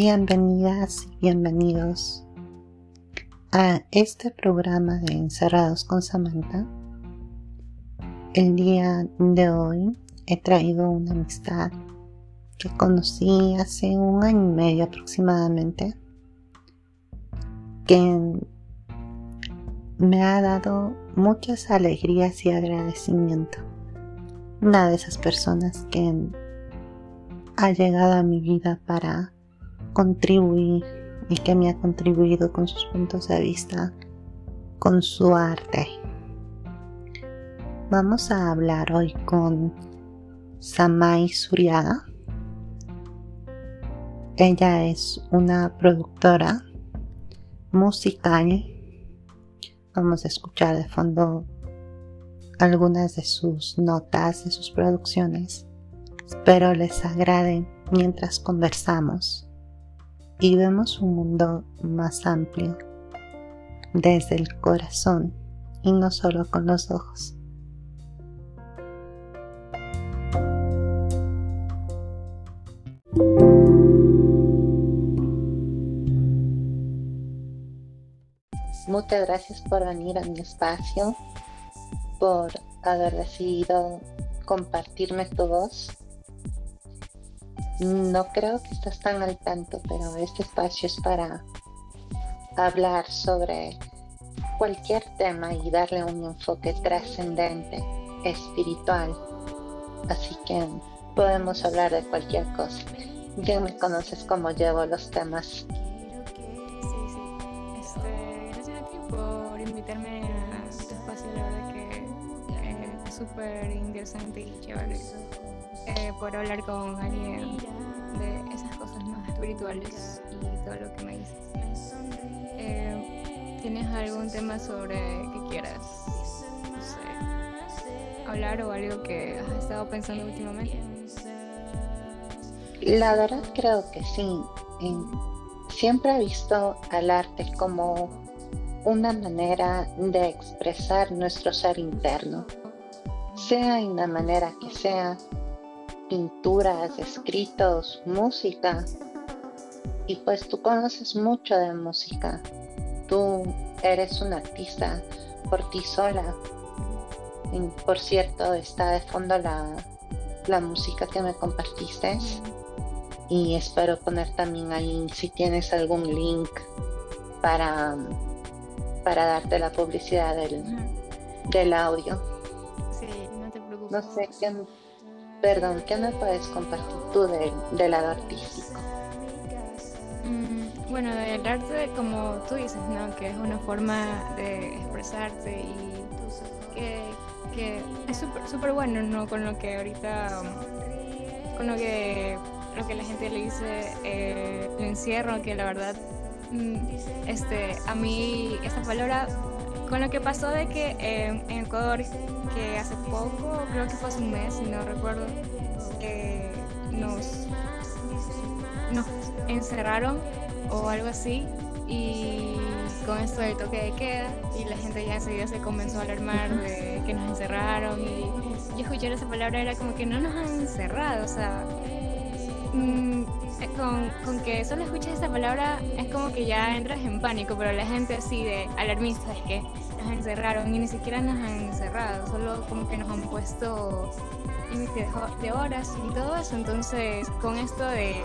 Bienvenidas y bienvenidos a este programa de Encerrados con Samantha. El día de hoy he traído una amistad que conocí hace un año y medio aproximadamente, que me ha dado muchas alegrías y agradecimiento. Una de esas personas que ha llegado a mi vida para contribuir y que me ha contribuido con sus puntos de vista, con su arte. Vamos a hablar hoy con Samai Suriaga. Ella es una productora musical. Vamos a escuchar de fondo algunas de sus notas, de sus producciones. Espero les agrade mientras conversamos y vemos un mundo más amplio desde el corazón y no solo con los ojos. Muchas gracias por venir a mi espacio, por haber decidido compartirme tu voz no creo que estés tan al tanto, pero este espacio es para hablar sobre cualquier tema y darle un enfoque trascendente, espiritual. Así que podemos hablar de cualquier cosa. Ya me conoces cómo llevo los temas. Este, gracias por invitarme súper interesante y chévere. Eh, por hablar con alguien de esas cosas más espirituales y todo lo que me dices. Eh, ¿Tienes algún tema sobre que quieras hablar o algo que has estado pensando últimamente? La verdad creo que sí. Siempre he visto al arte como una manera de expresar nuestro ser interno, sea en la manera que sea, pinturas, escritos, música. Y pues tú conoces mucho de música. Tú eres una artista por ti sola. por cierto, está de fondo la, la música que me compartiste. Y espero poner también ahí si tienes algún link para, para darte la publicidad del, del audio. No sé, ¿qué, Perdón, ¿qué me puedes compartir tú del, lado artístico? Mm, bueno, el arte, como tú dices, ¿no? Que es una forma de expresarte y que, es súper bueno, ¿no? Con lo que ahorita, con lo que, lo que la gente le dice, eh, el encierro, que la verdad, mm, este, a mí esta palabra con lo que pasó de que en Ecuador, que hace poco, creo que fue hace un mes, no recuerdo, que nos, nos encerraron o algo así y con esto del toque de queda y la gente ya enseguida se comenzó a alarmar de que nos encerraron y yo escuchar esa palabra era como que no nos han encerrado, o sea, mm, con, con, que solo escuches esa palabra es como que ya entras en pánico, pero la gente así de alarmista es que nos encerraron y ni siquiera nos han encerrado, solo como que nos han puesto límites de horas y todo eso. Entonces, con esto de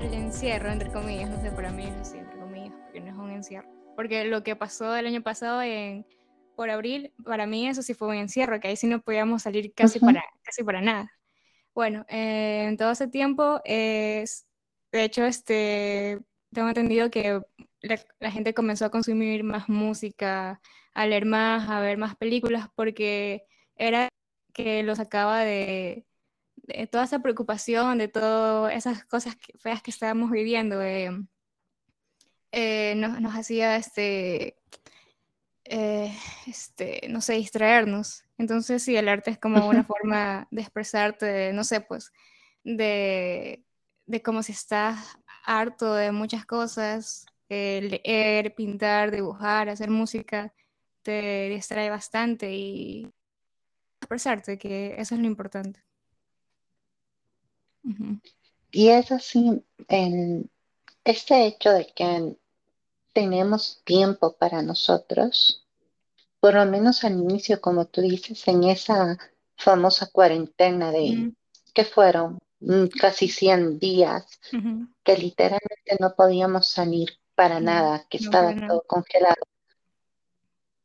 el encierro, entre comillas, no sé, para mí es así, entre comillas, porque no es un encierro. Porque lo que pasó el año pasado en, por abril, para mí eso sí fue un encierro, que ahí sí no podíamos salir casi, para, casi para nada. Bueno, eh, en todo ese tiempo de hecho, este, tengo entendido que la, gente comenzó a consumir más música, a leer más, a ver más películas, porque era que los sacaba de, toda esa preocupación, de todas esas cosas feas que estábamos viviendo. Eh, eh, nos, hacía este, este, no sé, distraernos. Entonces, sí, el arte es como una forma de expresarte, no sé, pues, de, de como si estás harto de muchas cosas, leer, pintar, dibujar, hacer música, te distrae bastante y expresarte, que eso es lo importante. Y es así, este hecho de que tenemos tiempo para nosotros, por lo menos al inicio, como tú dices, en esa famosa cuarentena de, que fueron mm, casi 100 días, que literalmente no podíamos salir para nada, que estaba todo congelado.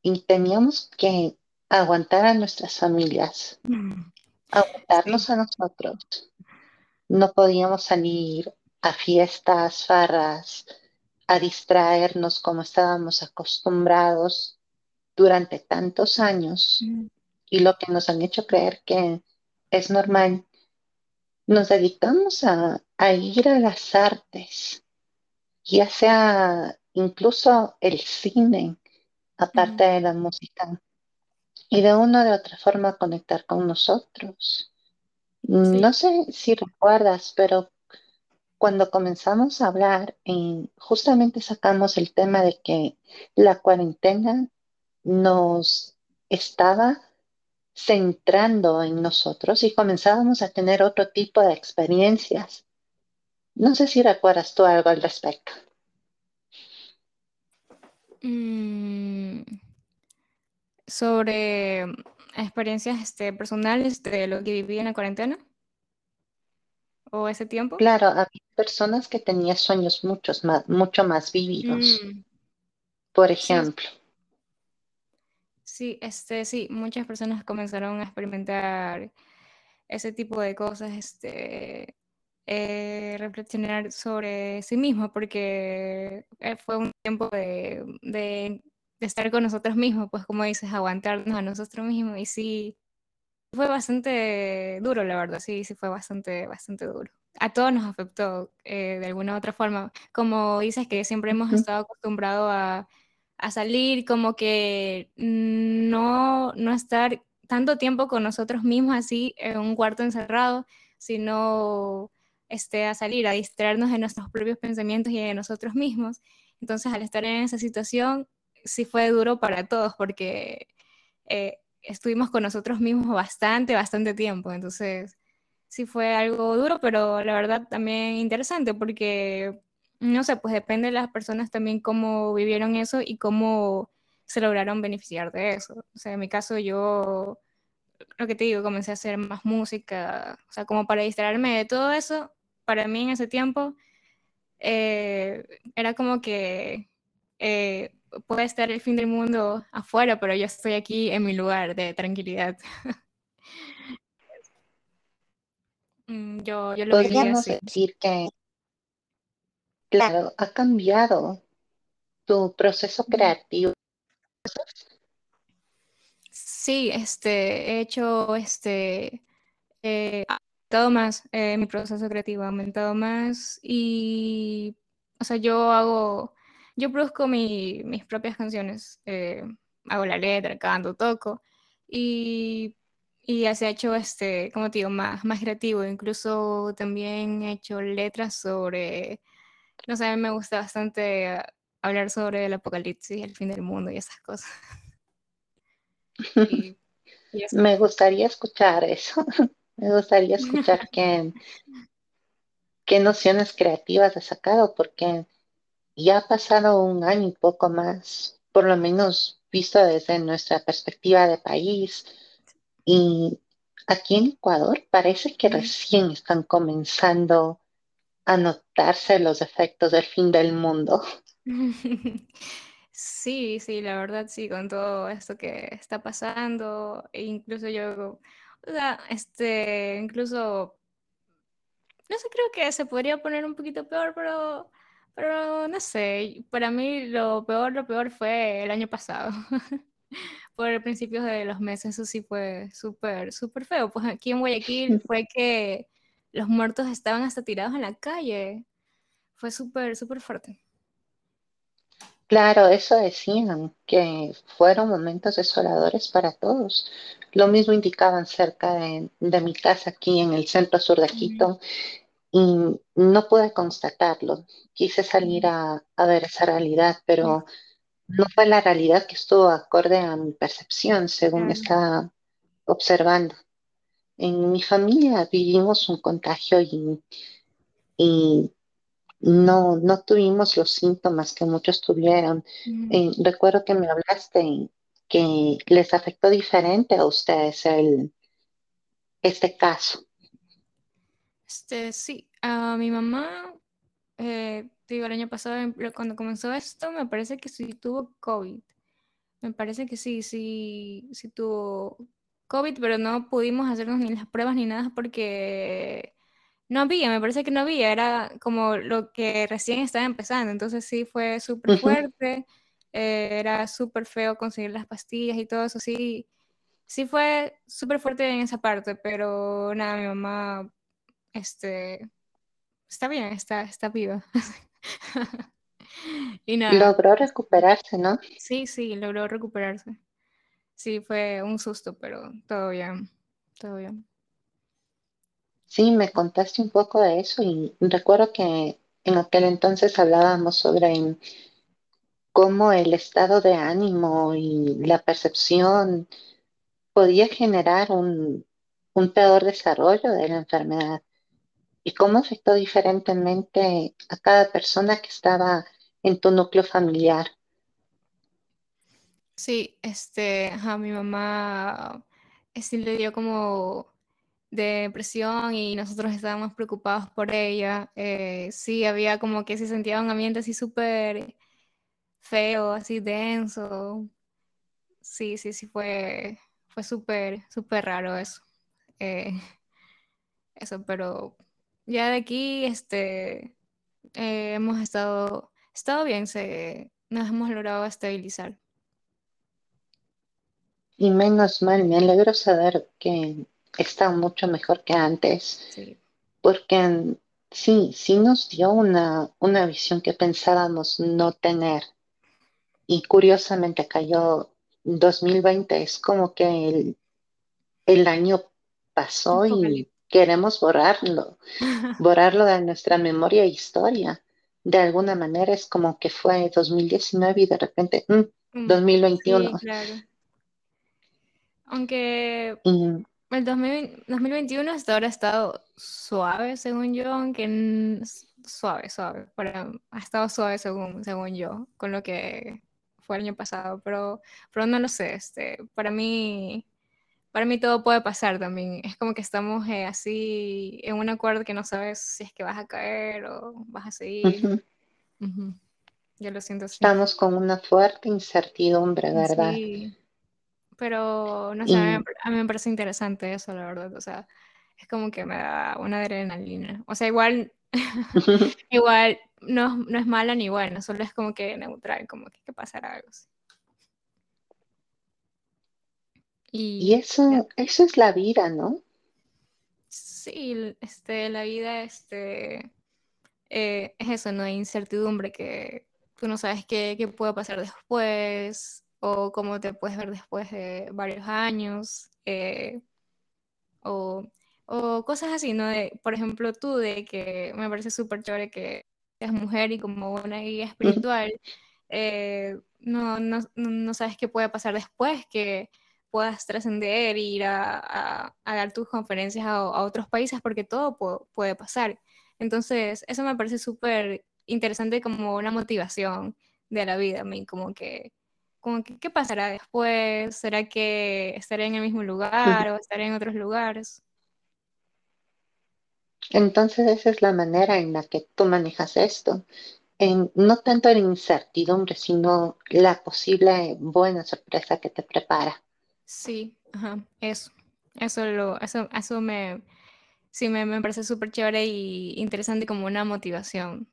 Y teníamos que aguantar a nuestras familias, aguantarnos a nosotros. No podíamos salir a fiestas, farras, a distraernos como estábamos acostumbrados durante tantos años y lo que nos han hecho creer que es normal, nos dedicamos a, ir a las artes, ya sea incluso el cine, aparte de la música, y de una o de otra forma conectar con nosotros. No sé si recuerdas, pero cuando comenzamos a hablar, justamente sacamos el tema de que la cuarentena nos estaba centrando en nosotros y comenzábamos a tener otro tipo de experiencias. No sé si recuerdas tú algo al respecto. Mm, sobre experiencias este, personales de lo que viví en la cuarentena o ese tiempo. Claro, había personas que tenían sueños muchos más, mucho más vividos. Mm. Por ejemplo. Sí, este, sí, muchas personas comenzaron a experimentar ese tipo de cosas, este, eh, reflexionar sobre sí mismo, porque eh, fue un tiempo de, de, estar con nosotros mismos, pues como dices, aguantarnos a nosotros mismos, y sí, fue bastante duro, la verdad, sí, sí fue bastante, bastante duro. A todos nos afectó eh, de alguna u otra forma. Como dices que siempre hemos estado acostumbrados a a salir, como que no, no estar tanto tiempo con nosotros mismos así en un cuarto encerrado, sino este, a salir, a distraernos de nuestros propios pensamientos y de nosotros mismos. Entonces, al estar en esa situación, sí fue duro para todos porque eh, estuvimos con nosotros mismos bastante, bastante tiempo. Entonces, sí fue algo duro, pero la verdad también interesante porque no sé, pues depende de las personas también cómo vivieron eso y cómo se lograron beneficiar de eso. O sea, en mi caso yo, lo que te digo, comencé a hacer más música, o sea, como para distraerme de todo eso, para mí en ese tiempo eh, era como que eh, puede estar el fin del mundo afuera, pero yo estoy aquí en mi lugar de tranquilidad. Mm, yo, yo lo Podríamos decir que Claro, ha cambiado tu proceso creativo. Sí, este, he hecho, este, eh, aumentado más eh, mi proceso creativo, ha aumentado más y, o sea, yo hago, yo produzco mis propias canciones, eh, hago la letra, canto, toco y, y se ha hecho, este, como te digo, más, más creativo, incluso también he hecho letras sobre no sé, a mí me gusta bastante hablar sobre el apocalipsis, el fin del mundo y esas cosas. Me gustaría escuchar eso. me gustaría escuchar qué, qué nociones creativas has sacado, porque ya ha pasado un año y poco más, por lo menos visto desde nuestra perspectiva de país. Y aquí en Ecuador parece que recién están comenzando anotarse los efectos del fin del mundo. Sí, sí, la verdad sí, con todo esto que está pasando, e incluso yo, o sea, este, incluso, no sé, creo que se podría poner un poquito peor, pero, pero no sé, para mí lo peor, lo peor fue el año pasado. Por principios de los meses, eso sí fue súper, súper feo. Pues aquí en Guayaquil fue que los muertos estaban hasta tirados en la calle. Fue súper, súper fuerte. Claro, eso decían, que fueron momentos desoladores para todos. Lo mismo indicaban cerca de, mi casa aquí en el centro sur de Quito y no pude constatarlo. Quise salir a, ver esa realidad, pero no fue la realidad que estuvo acorde a mi percepción, según estaba observando en mi familia vivimos un contagio y, no, no tuvimos los síntomas que muchos tuvieron. Eh, recuerdo que me hablaste que les afectó diferente a ustedes el, este caso. Este, sí, a mi mamá, eh, digo, el año pasado, cuando comenzó esto, me parece que sí tuvo COVID. Me parece que sí, sí, sí tuvo COVID, pero no pudimos hacernos ni las pruebas ni nada porque no había, me parece que no había, era como lo que recién estaba empezando, entonces sí fue súper fuerte, eh, era súper feo conseguir las pastillas y todo eso, sí, sí fue súper fuerte en esa parte, pero nada, mi mamá, este, está bien, está, está viva. y nada. Logró recuperarse, ¿no? Sí, sí, logró recuperarse. Sí, fue un susto, pero todo bien, todo bien. Sí, me contaste un poco de eso y recuerdo que en aquel entonces hablábamos sobre cómo el estado de ánimo y la percepción podía generar un, peor desarrollo de la enfermedad y cómo afectó diferentemente a cada persona que estaba en tu núcleo familiar. Sí, este, a mi mamá sí le dio como de depresión y nosotros estábamos preocupados por ella. Eh, sí, había como que se sentía un ambiente así súper feo, así denso. Sí, sí, sí, fue, fue súper, súper raro eso. Eh, eso, pero ya de aquí, este, eh, hemos estado, estado bien, se, nos hemos logrado estabilizar. Y menos mal, me alegro saber que está mucho mejor que antes. Porque sí, sí nos dio una, una visión que pensábamos no tener. Y curiosamente cayó 2020, es como que el, el año pasó y queremos borrarlo, borrarlo de nuestra memoria e historia. De alguna manera es como que fue 2019 y de repente, 2021. Mm, mm, claro. Aunque el 2021 hasta ahora ha estado suave, según yo, aunque suave, suave. ha estado suave según, según yo, con lo que fue el año pasado, pero, pero no lo sé. Este, para mí, para mí todo puede pasar también. Es como que estamos eh, así en un acuerdo que no sabes si es que vas a caer o vas a seguir. Yo lo siento así. Estamos con una fuerte incertidumbre, ¿verdad? Sí pero no sé, a, mí, me parece interesante eso, la verdad. O sea, es como que me da una adrenalina. O sea, igual, igual no, no, es mala ni buena, solo es como que neutral, como que, que pasará algo así. Y, eso, eso es la vida, ¿no? Sí, este, la vida este, eh, es eso, ¿no? Hay incertidumbre que tú no sabes qué, qué puede pasar después, o cómo te puedes ver después de varios años, eh, o, cosas así, ¿no? De, por ejemplo, tú, de que me parece súper chévere que seas mujer y como una guía espiritual, eh, no, no, sabes qué puede pasar después, que puedas trascender e ir a, dar tus conferencias a, otros países, porque todo puede pasar. Entonces, eso me parece súper interesante como una motivación de la vida, a mí, como que ¿qué pasará después? ¿Será que estaré en el mismo lugar o estaré en otros lugares? Entonces esa es la manera en la que tú manejas esto. En, no tanto la incertidumbre, sino la posible buena sorpresa que te prepara. Sí, ajá, eso. Eso, lo, eso, eso me, sí, me, me parece súper chévere y interesante como una motivación.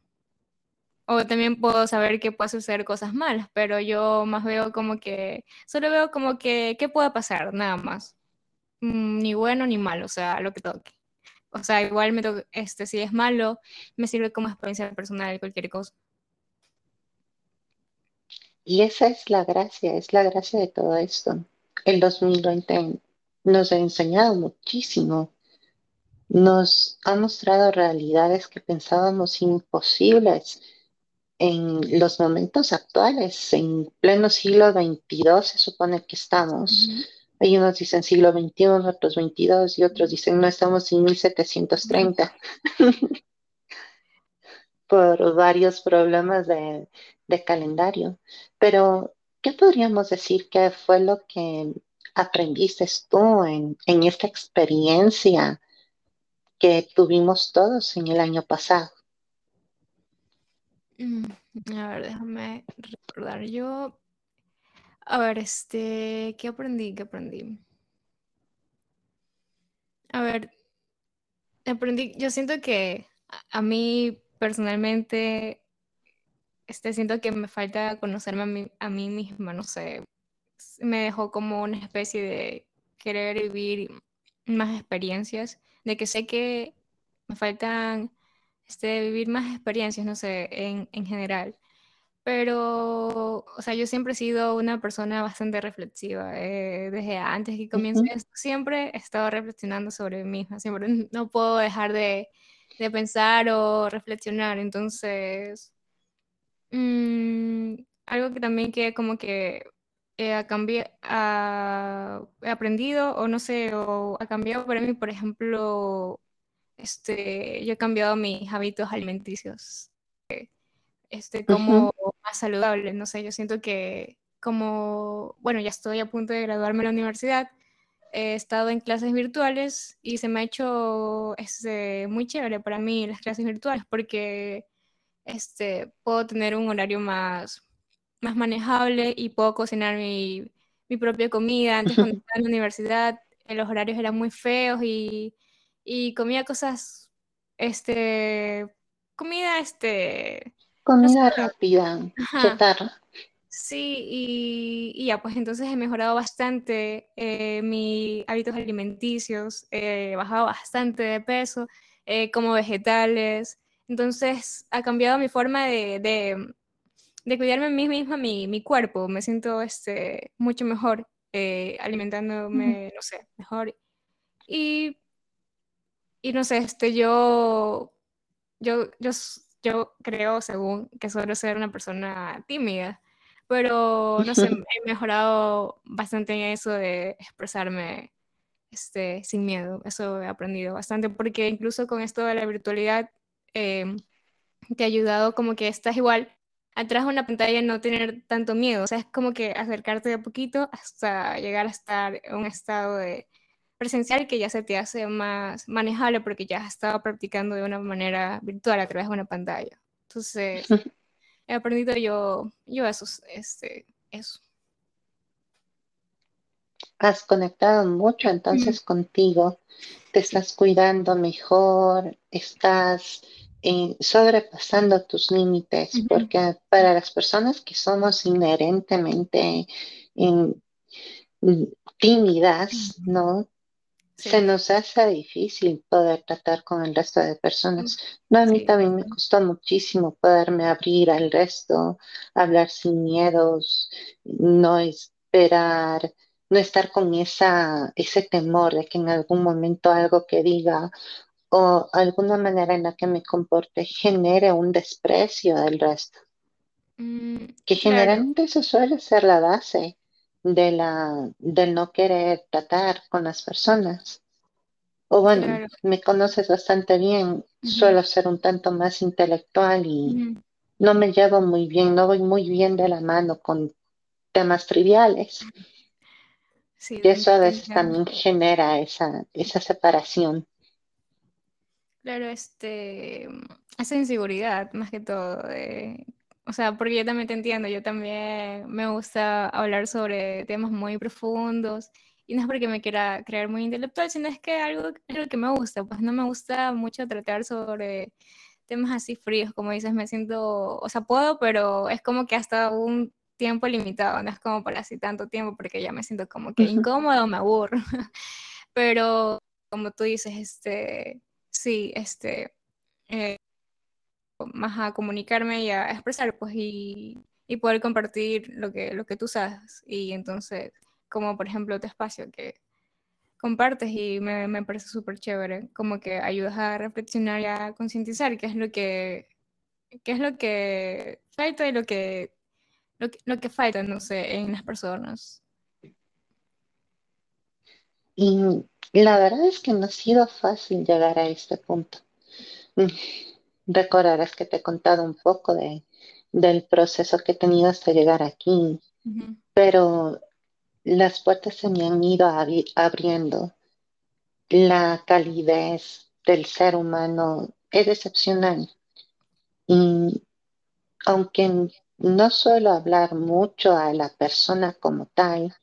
O también puedo saber que puede suceder cosas malas, pero yo más veo como que, solo veo como que, ¿qué puede pasar? Nada más. Mm, ni bueno ni malo, o sea, lo que toque. O sea, igual me toque, este, si es malo, me sirve como experiencia personal, cualquier cosa. Y esa es la gracia, es la gracia de todo esto. El 2020 nos ha enseñado muchísimo. Nos ha mostrado realidades que pensábamos imposibles en los momentos actuales, en pleno siglo XXII, se supone que estamos. Hay unos dicen siglo XXI, otros XXII y otros dicen no estamos en 1730. por varios problemas de, calendario. Pero, ¿qué podríamos decir que fue lo que aprendiste tú en, en esta experiencia que tuvimos todos en el año pasado? Mm, a ver, déjame recordar. Yo, a ver, este, ¿qué aprendí? ¿Qué aprendí? A ver, aprendí, yo siento que a, mí personalmente, este, siento que me falta conocerme a mí, a mí misma, no sé, me dejó como una especie de querer vivir más experiencias, de que sé que me faltan este, vivir más experiencias, no sé, en, en general. Pero, o sea, yo siempre he sido una persona bastante reflexiva. Eh, desde antes que comience esto, siempre he estado reflexionando sobre mí misma. Siempre no puedo dejar de, de pensar o reflexionar. Entonces, mm, algo que también que como que he, he aprendido o no sé, o ha cambiado para mí, por ejemplo, este, yo he cambiado mis hábitos alimenticios, este, como más saludables, no sé, yo siento que como, bueno, ya estoy a punto de graduarme en la universidad, he estado en clases virtuales y se me ha hecho este, muy chévere para mí las clases virtuales porque este, puedo tener un horario más, más manejable y puedo cocinar mi, mi propia comida. Antes cuando estaba en la universidad los horarios eran muy feos y y comía cosas, este, comida, este... Comida rápida, chatarra. Sí, y, ya, pues entonces he mejorado bastante eh, mis hábitos alimenticios, he bajado bastante de peso, eh, como vegetales, entonces ha cambiado mi forma de, de, cuidarme a mí misma, mi, mi, cuerpo, me siento este, mucho mejor eh, alimentándome, no sé, mejor. Y y no sé, este, yo, yo, yo, yo creo, según, que suelo ser una persona tímida, pero no sé, he mejorado bastante en eso de expresarme este, sin miedo. Eso he aprendido bastante, porque incluso con esto de la virtualidad, em, te ha ayudado como que estás igual atrás de una pantalla no tener tanto miedo. O sea, es como que acercarte de a poquito hasta llegar a estar en un estado de presencial que ya se te hace más manejable porque ya has estado practicando de una manera virtual a través de una pantalla. Entonces, he aprendido yo, yo eso, este, eso. Has conectado mucho entonces contigo, te estás cuidando mejor, estás eh, sobrepasando tus límites, porque para las personas que somos inherentemente tímidas, ¿no? Se nos hace difícil poder tratar con el resto de personas. No, a mí también me costó muchísimo poderme abrir al resto, hablar sin miedos, no esperar, no estar con esa, ese temor de que en algún momento algo que diga o alguna manera en la que me comporte genere un desprecio del resto. Mm, que generalmente eso suele ser la base de la, del no querer tratar con las personas. O bueno, me conoces bastante bien, suelo ser un tanto más intelectual y no me llevo muy bien, no voy muy bien de la mano con temas triviales. y eso a veces también genera esa, esa separación. Claro, este, esa inseguridad más que todo, de o sea, porque yo también te entiendo, yo también me gusta hablar sobre temas muy profundos y no es porque me quiera creer muy intelectual, sino es que algo es lo que me gusta, pues no me gusta mucho tratar sobre temas así fríos, como dices, me siento, o sea, puedo, pero es como que hasta un tiempo limitado, no es como para así tanto tiempo, porque ya me siento como que incómodo, me aburro, pero como tú dices, este, sí, este, eh, más a comunicarme y a expresar, pues, y, y, poder compartir lo que, lo que tú sabes. Y entonces, como por ejemplo tu espacio que compartes y me, me parece súper chévere, como que ayudas a reflexionar y a concientizar qué es lo que, qué es lo que falta y lo que, lo que, lo que falta, no sé, en las personas. Y la verdad es que no ha sido fácil llegar a este punto. Recordarás que te he contado un poco de, del proceso que he tenido hasta llegar aquí, pero las puertas se me han ido abriendo. La calidez del ser humano es excepcional. Y aunque no suelo hablar mucho a la persona como tal,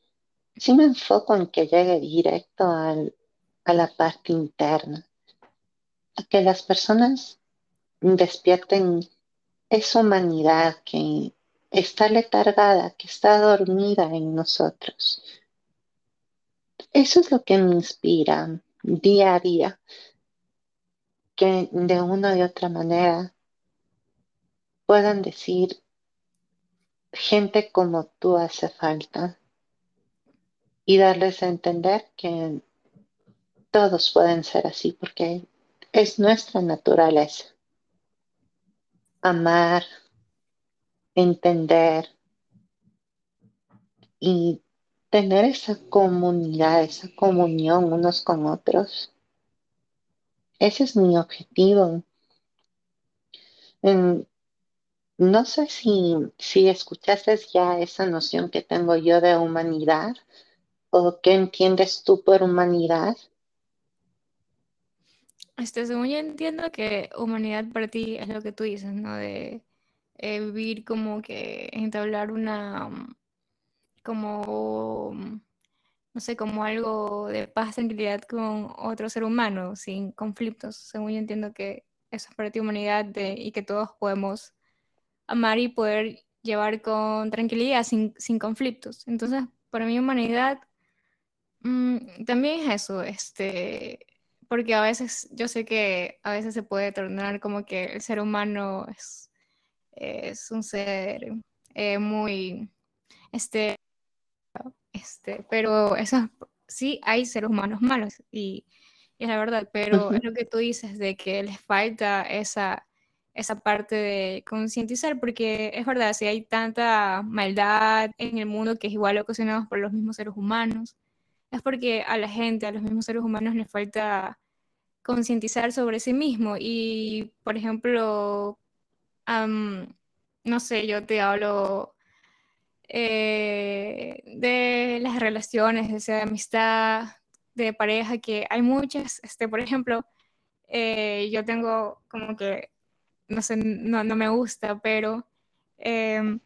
sí me enfoco en que llegue directo a la parte interna, a que las personas despierten esa humanidad que está letargada, que está dormida en nosotros. Eso es lo que me inspira día a día, que de una u otra manera puedan decir, gente como tú hace falta, y darles a entender que todos pueden ser así, porque es nuestra naturaleza. Amar, entender y tener esa comunidad, esa comunión unos con otros. Ese es mi objetivo. no sé si, si escuchaste ya esa noción que tengo yo de humanidad o qué entiendes tú por humanidad. Este, según yo entiendo que humanidad para ti es lo que tú dices, ¿no? De eh, vivir como que entablar una, mm, como, mm, no sé, como algo de paz, tranquilidad con otro ser humano, sin conflictos. Según yo entiendo que eso es para ti humanidad y que todos podemos amar y poder llevar con tranquilidad, sin, sin conflictos. Entonces, para mí humanidad mm, también es eso, este, porque a veces, yo sé que a veces se puede tornar como que el ser humano es es un ser eh, muy, este, este, pero eso, sí hay seres humanos malos y, es la verdad, pero es lo que tú dices de que les falta esa, esa parte de concientizar, porque es verdad, si hay tanta maldad en el mundo que es igual ocasionado por los mismos seres humanos, es porque a la gente, a los mismos seres humanos les falta concientizar sobre sí mismo. Y, por ejemplo, no sé, yo te hablo eh, de las relaciones, de amistad, de pareja, que hay muchas, este, por ejemplo, eh, yo tengo como que, no sé, no, me gusta, pero em,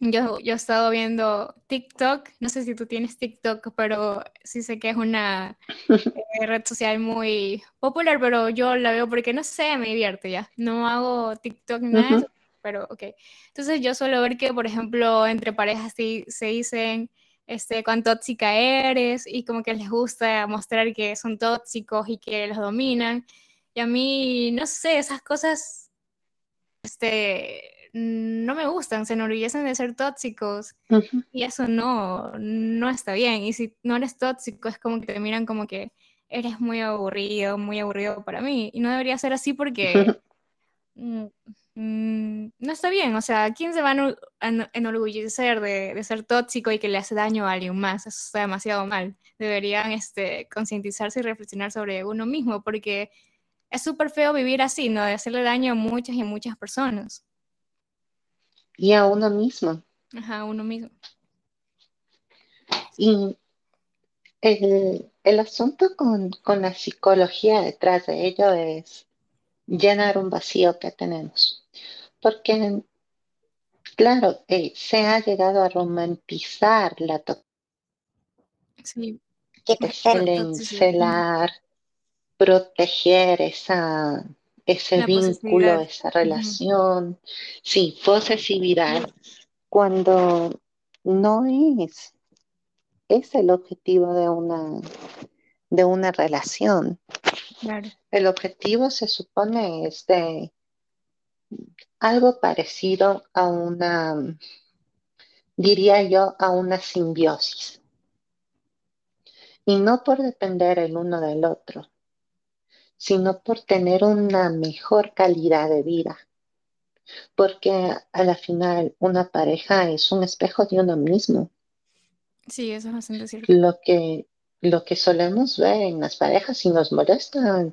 yo, yo he estado viendo TikTok, no sé si tú tienes TikTok, pero sí sé que es una eh, red social muy popular, pero yo la veo porque, no sé, me divierte ya. No hago TikTok ni nada, pero ok. Entonces yo suelo ver que, por ejemplo, entre parejas sí, se dicen este, cuán tóxica eres y como que les gusta mostrar que son tóxicos y que los dominan. Y a mí, no sé, esas cosas, este, no me gustan, se enorgullecen de ser tóxicos y eso no, no está bien. Y si no eres tóxico, es como que te miran como que eres muy aburrido, muy aburrido para mí. Y no debería ser así porque mm, mm, no está bien. O sea, ¿quién se va a enorgullecer de, de, ser tóxico y que le hace daño a alguien más? Eso está demasiado mal. Deberían este, concientizarse y reflexionar sobre uno mismo porque es súper feo vivir así, ¿no? De hacerle daño a muchas y muchas personas. Y a uno mismo. Ajá, a uno mismo. Y el, asunto con, la psicología detrás de ello es llenar un vacío que tenemos. Porque, claro, eh, se ha llegado a romantizar la. Sí. Que te celar, proteger esa, ese vínculo, esa relación. Sí, posesividad, cuando no es es el objetivo de una, de una relación. El objetivo se supone es de algo parecido a una, diría yo, a una simbiosis. Y no por depender el uno del otro, sino por tener una mejor calidad de vida. Porque a la final una pareja es un espejo de uno mismo. Sí, eso es bastante cierto. Lo que, lo que solemos ver en las parejas y nos molesta,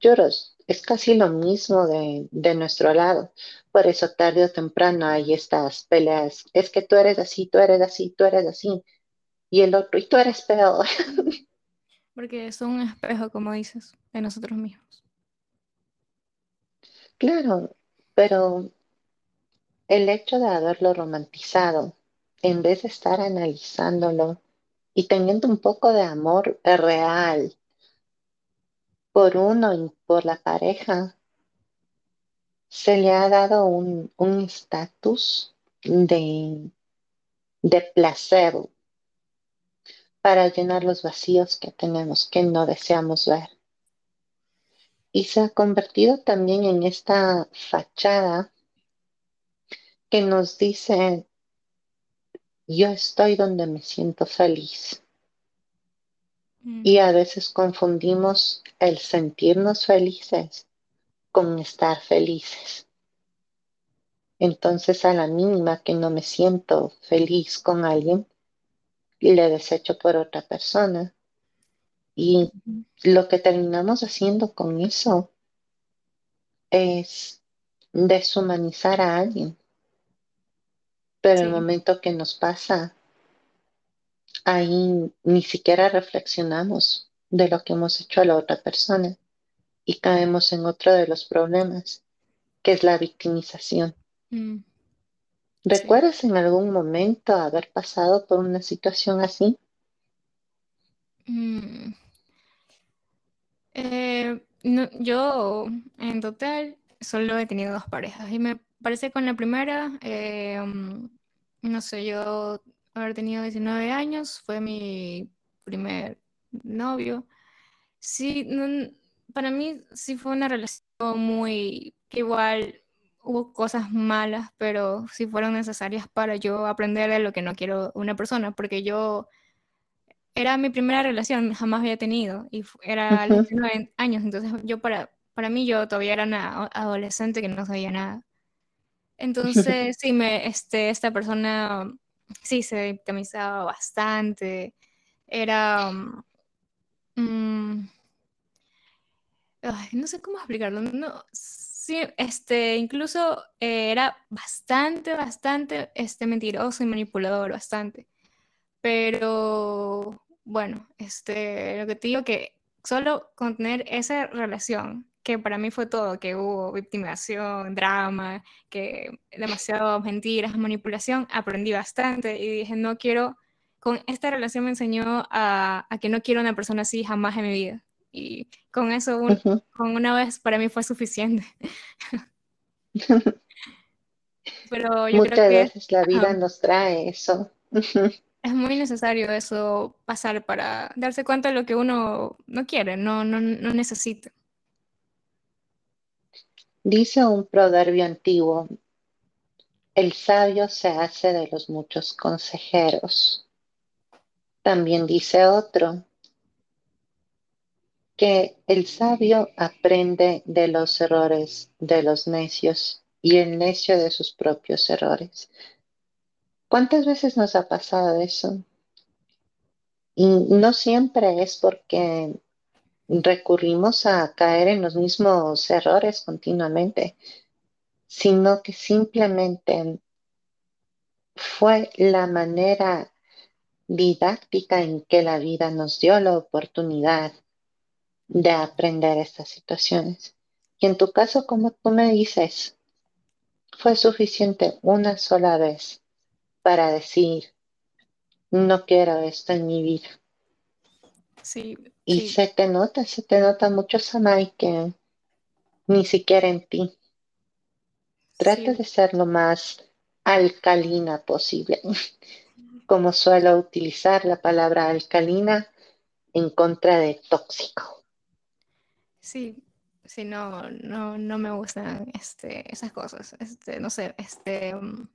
lloros, es casi lo mismo de, de, nuestro lado. Por eso tarde o temprano hay estas peleas. Es que tú eres así, tú eres así, tú eres así. Y el otro, y tú eres peor. Porque es un espejo, como dices, de nosotros mismos. Claro, pero el hecho de haberlo romantizado, en vez de estar analizándolo y teniendo un poco de amor real por uno y por la pareja, se le ha dado un estatus de, de placer para llenar los vacíos que tenemos, que no deseamos ver. Y se ha convertido también en esta fachada que nos dice, yo estoy donde me siento feliz. Mm. Y a veces confundimos el sentirnos felices con estar felices. Entonces a la mínima que no me siento feliz con alguien, le desecho por otra persona. Y lo que terminamos haciendo con eso es deshumanizar a alguien. Pero el momento que nos pasa, ahí ni siquiera reflexionamos de lo que hemos hecho a la otra persona y caemos en otro de los problemas, que es la victimización. Mm. ¿Recuerdas en algún momento haber pasado por una situación así? Mm. Eh, yo en total solo he tenido dos parejas y me parece con la primera, eh, mm, no sé, yo haber tenido 19 años, fue mi primer novio. Sí, para mí sí fue una relación muy que igual hubo cosas malas, pero sí fueron necesarias para yo aprender de lo que no quiero una persona, porque yo era mi primera relación, jamás había tenido, y era a los 19 años, entonces yo para, para mí yo todavía era una adolescente que no sabía nada. Entonces, sí, me, este, esta persona, sí, se victimizaba bastante, era... Mm, no sé cómo explicarlo, no, Sí, este, incluso eh, era bastante, bastante este, mentiroso y manipulador, bastante. Pero bueno, este, lo que te digo que solo con tener esa relación, que para mí fue todo, que hubo victimización, drama, que demasiadas mentiras, manipulación, aprendí bastante y dije, no quiero, con esta relación me enseñó a, a que no quiero una persona así jamás en mi vida y con eso, con una vez para mí fue suficiente. Pero yo Muchas creo que veces la vida nos trae eso. es muy necesario eso pasar para darse cuenta de lo que uno no quiere, no, no, no necesita. Dice un proverbio antiguo, el sabio se hace de los muchos consejeros. También dice otro, que el sabio aprende de los errores de los necios y el necio de sus propios errores. ¿Cuántas veces nos ha pasado eso? Y no siempre es porque recurrimos a caer en los mismos errores continuamente, sino que simplemente fue la manera didáctica en que la vida nos dio la oportunidad de aprender estas situaciones. Y en tu caso, como tú me dices, fue suficiente una sola vez para decir, no quiero esto en mi vida. Sí. Y se te nota, se te nota mucho, Samay, que ni siquiera en ti. Trata de ser lo más alcalina posible. Como suelo utilizar la palabra alcalina en contra de tóxico. Sí, sí, no, no, no me gustan este, esas cosas. Este, no sé, este, mm,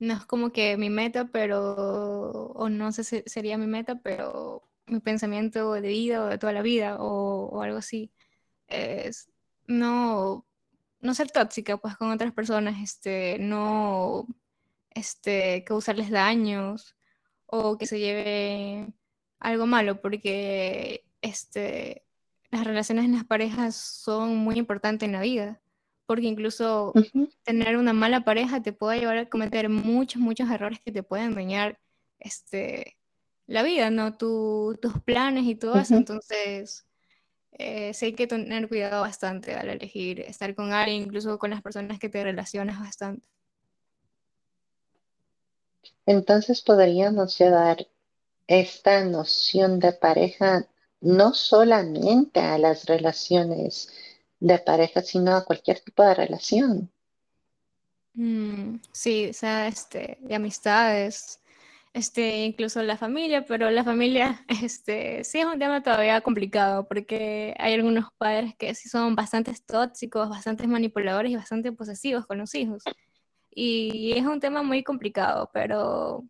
no es como que mi meta, pero, o no sé si sería mi meta, pero mi pensamiento de vida o de toda la vida o, algo así es no, no ser tóxica pues con otras personas, este, no este, causarles daños o que se lleve algo malo, porque este, las relaciones en las parejas son muy importantes en la vida, porque incluso tener una mala pareja te puede llevar a cometer muchos, muchos errores que te pueden dañar este, la vida, ¿no? tus planes y todo eso. Entonces, eh, sí hay que tener cuidado bastante al elegir estar con alguien, incluso con las personas que te relacionas bastante. Entonces podríamos llevar esta noción de pareja no solamente a las relaciones de pareja, sino a cualquier tipo de relación. Mm, sí, o sea, este, de amistades, este, incluso la familia, pero la familia, este, sí es un tema todavía complicado porque hay algunos padres que sí son bastante tóxicos, bastante manipuladores y bastante posesivos con los hijos. Y es un tema muy complicado, pero,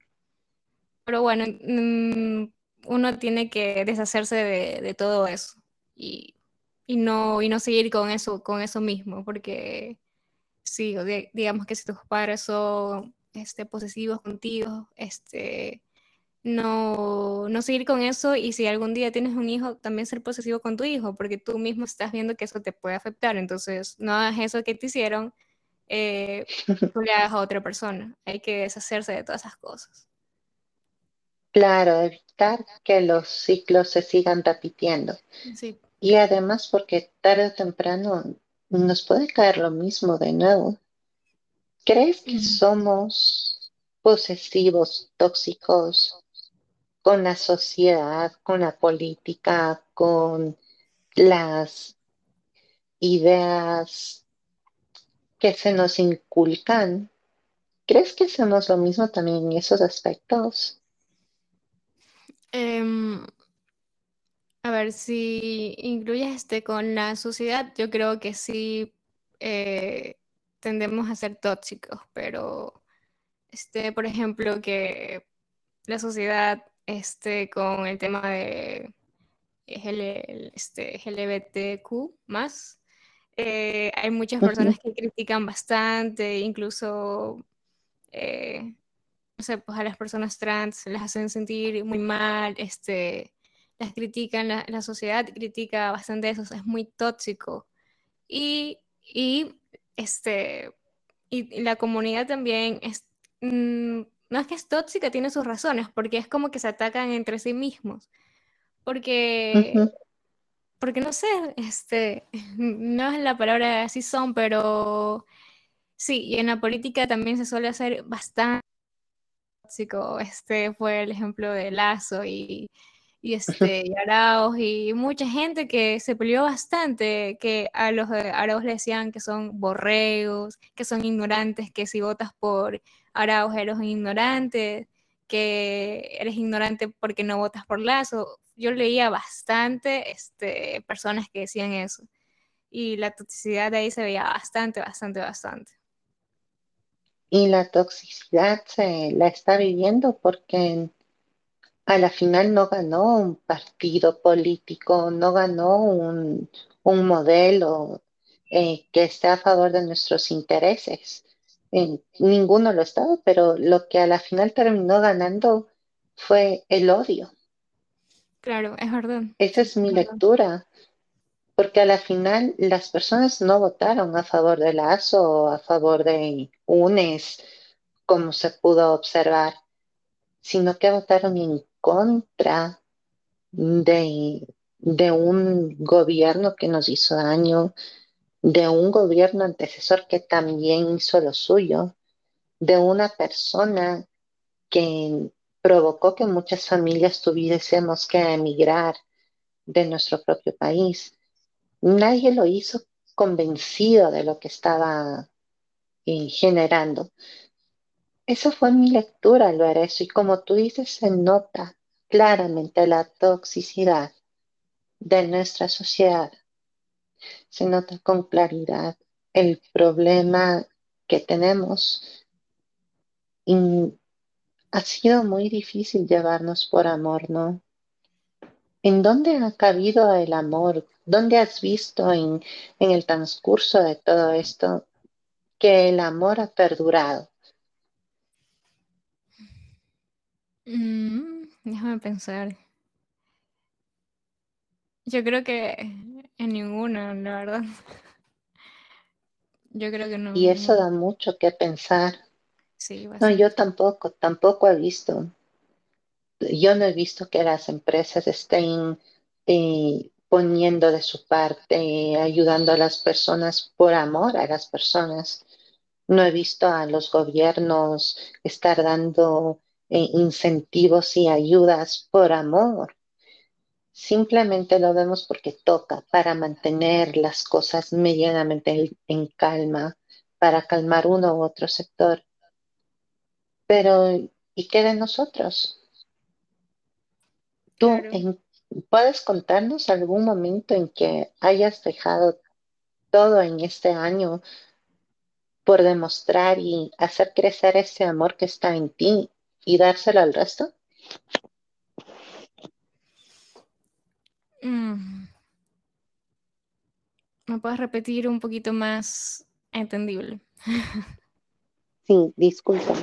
pero bueno, mm, uno tiene que deshacerse de, todo eso y, no, y no seguir con eso, con eso mismo, porque sí, digamos que si tus padres son este, posesivos contigo, este, no, no seguir con eso y si algún día tienes un hijo, también ser posesivo con tu hijo, porque tú mismo estás viendo que eso te puede afectar, entonces no hagas eso que te hicieron, eh, tú le hagas a otra persona, hay que deshacerse de todas esas cosas. Claro, evitar que los ciclos se sigan repitiendo. Y además porque tarde o temprano nos puede caer lo mismo de nuevo. ¿Crees que somos posesivos, tóxicos con la sociedad, con la política, con las ideas que se nos inculcan? ¿Crees que hacemos lo mismo también en esos aspectos? Em, a ver, si incluyes este con la sociedad, yo creo que sí eh, tendemos a ser tóxicos, pero este, por ejemplo, que la sociedad este, con el tema de este, LGBTQ más, eh, hay muchas personas que critican bastante, incluso eh, no sé, pues a las personas trans las hacen sentir muy mal, este, las critican, la, sociedad critica bastante eso, es muy tóxico. Y, este, y, la comunidad también es, mm, no es que es tóxica, tiene sus razones, porque es como que se atacan entre sí mismos. Porque, porque no sé, este, no es la palabra así son, pero sí, y en la política también se suele hacer bastante este fue el ejemplo de Lazo y, y este, y Arauz y mucha gente que se peleó bastante, que a los Arauz le decían que son borregos, que son ignorantes, que si votas por Arauz eres un ignorante, que eres ignorante porque no votas por Lazo. Yo leía bastante este, personas que decían eso. Y la toxicidad de ahí se veía bastante, bastante, bastante y la toxicidad se la está viviendo porque a la final no ganó un partido político, no ganó un, modelo eh, que esté a favor de nuestros intereses. ninguno lo estaba, pero lo que a la final terminó ganando fue el odio. Claro, es verdad. Esa es mi lectura porque a la final las personas no votaron a favor de Lazo o a favor de UNES, como se pudo observar, sino que votaron en contra de, de un gobierno que nos hizo daño, de un gobierno antecesor que también hizo lo suyo, de una persona que provocó que muchas familias tuviésemos que emigrar de nuestro propio país nadie lo hizo convencido de lo que estaba eh, generando. Eso fue mi lectura, lo eso. Y como tú dices, se nota claramente la toxicidad de nuestra sociedad. Se nota con claridad el problema que tenemos. Y ha sido muy difícil llevarnos por amor, ¿no? ¿En dónde ha cabido el amor? ¿Dónde has visto en, el transcurso de todo esto que el amor ha perdurado? Mm, déjame pensar. Yo creo que en ninguna, la verdad. Yo creo que no. Y eso da mucho que pensar. Sí, No, yo tampoco, tampoco he visto. Yo no he visto que las empresas estén eh, poniendo de su parte, ayudando a las personas por amor a las personas. No he visto a los gobiernos estar dando eh, incentivos y ayudas por amor. Simplemente lo vemos porque toca para mantener las cosas medianamente en, calma, para calmar uno u otro sector. Pero, ¿y qué de nosotros? ¿Tú en- puedes contarnos algún momento en que hayas dejado todo en este año por demostrar y hacer crecer ese amor que está en ti y dárselo al resto? Mm, ¿Me puedes repetir un poquito más entendible? Sí, disculpa.